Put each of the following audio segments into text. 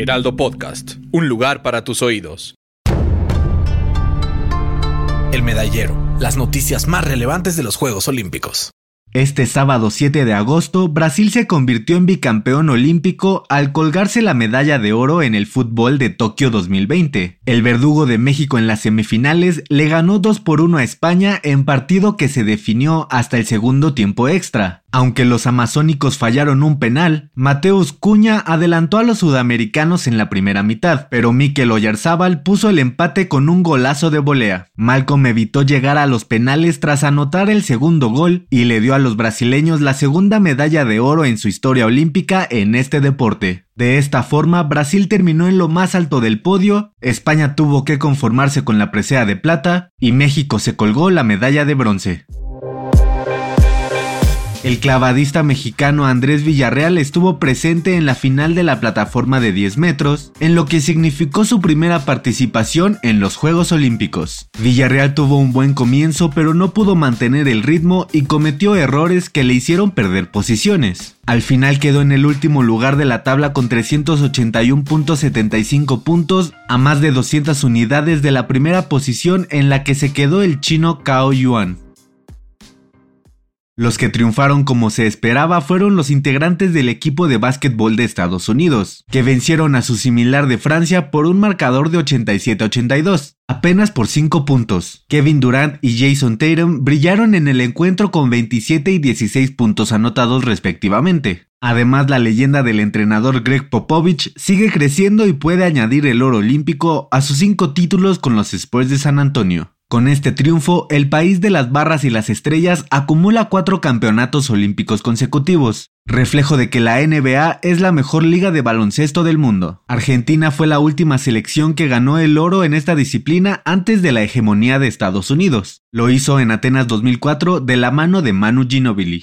Heraldo Podcast, un lugar para tus oídos. El medallero, las noticias más relevantes de los Juegos Olímpicos. Este sábado 7 de agosto, Brasil se convirtió en bicampeón olímpico al colgarse la medalla de oro en el fútbol de Tokio 2020. El verdugo de México en las semifinales le ganó 2 por 1 a España en partido que se definió hasta el segundo tiempo extra. Aunque los amazónicos fallaron un penal, Mateus Cuña adelantó a los sudamericanos en la primera mitad, pero Mikel Oyarzábal puso el empate con un golazo de volea. Malcolm evitó llegar a los penales tras anotar el segundo gol y le dio a los brasileños la segunda medalla de oro en su historia olímpica en este deporte. De esta forma, Brasil terminó en lo más alto del podio, España tuvo que conformarse con la presea de plata y México se colgó la medalla de bronce. El clavadista mexicano Andrés Villarreal estuvo presente en la final de la plataforma de 10 metros, en lo que significó su primera participación en los Juegos Olímpicos. Villarreal tuvo un buen comienzo pero no pudo mantener el ritmo y cometió errores que le hicieron perder posiciones. Al final quedó en el último lugar de la tabla con 381.75 puntos a más de 200 unidades de la primera posición en la que se quedó el chino Cao Yuan. Los que triunfaron como se esperaba fueron los integrantes del equipo de básquetbol de Estados Unidos, que vencieron a su similar de Francia por un marcador de 87-82, apenas por 5 puntos. Kevin Durant y Jason Tatum brillaron en el encuentro con 27 y 16 puntos anotados respectivamente. Además, la leyenda del entrenador Greg Popovich sigue creciendo y puede añadir el oro olímpico a sus 5 títulos con los Spurs de San Antonio. Con este triunfo, el país de las barras y las estrellas acumula cuatro campeonatos olímpicos consecutivos, reflejo de que la NBA es la mejor liga de baloncesto del mundo. Argentina fue la última selección que ganó el oro en esta disciplina antes de la hegemonía de Estados Unidos. Lo hizo en Atenas 2004 de la mano de Manu Ginobili.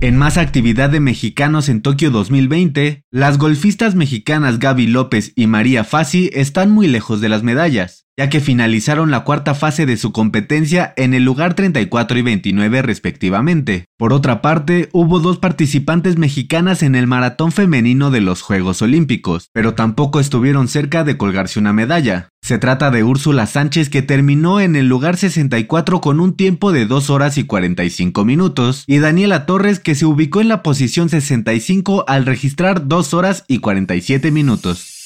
En más actividad de mexicanos en Tokio 2020, las golfistas mexicanas Gaby López y María Fassi están muy lejos de las medallas, ya que finalizaron la cuarta fase de su competencia en el lugar 34 y 29 respectivamente. Por otra parte, hubo dos participantes mexicanas en el maratón femenino de los Juegos Olímpicos, pero tampoco estuvieron cerca de colgarse una medalla. Se trata de Úrsula Sánchez que terminó en el lugar 64 con un tiempo de 2 horas y 45 minutos y Daniela Torres que se ubicó en la posición 65 al registrar 2 horas y 47 minutos.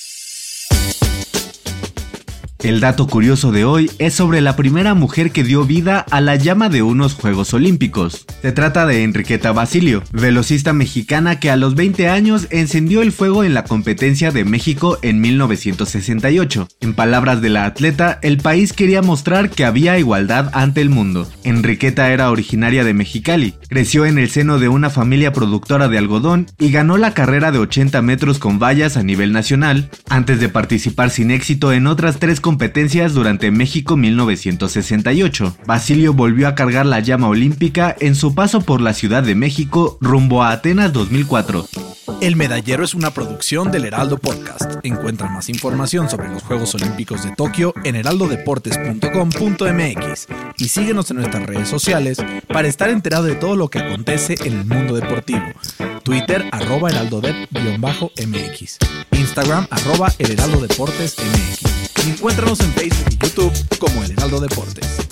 El dato curioso de hoy es sobre la primera mujer que dio vida a la llama de unos Juegos Olímpicos. Se trata de Enriqueta Basilio, velocista mexicana que a los 20 años encendió el fuego en la competencia de México en 1968. En palabras de la atleta, el país quería mostrar que había igualdad ante el mundo. Enriqueta era originaria de Mexicali, creció en el seno de una familia productora de algodón y ganó la carrera de 80 metros con vallas a nivel nacional, antes de participar sin éxito en otras tres competencias durante México 1968. Basilio volvió a cargar la llama olímpica en su paso por la Ciudad de México rumbo a Atenas 2004. El Medallero es una producción del Heraldo Podcast. Encuentra más información sobre los Juegos Olímpicos de Tokio en heraldodeportes.com.mx y síguenos en nuestras redes sociales para estar enterado de todo lo que acontece en el mundo deportivo. Twitter arroba heraldodep-mx Instagram arroba el heraldo deportes mx y encuéntranos en Facebook y YouTube como El Heraldo Deportes.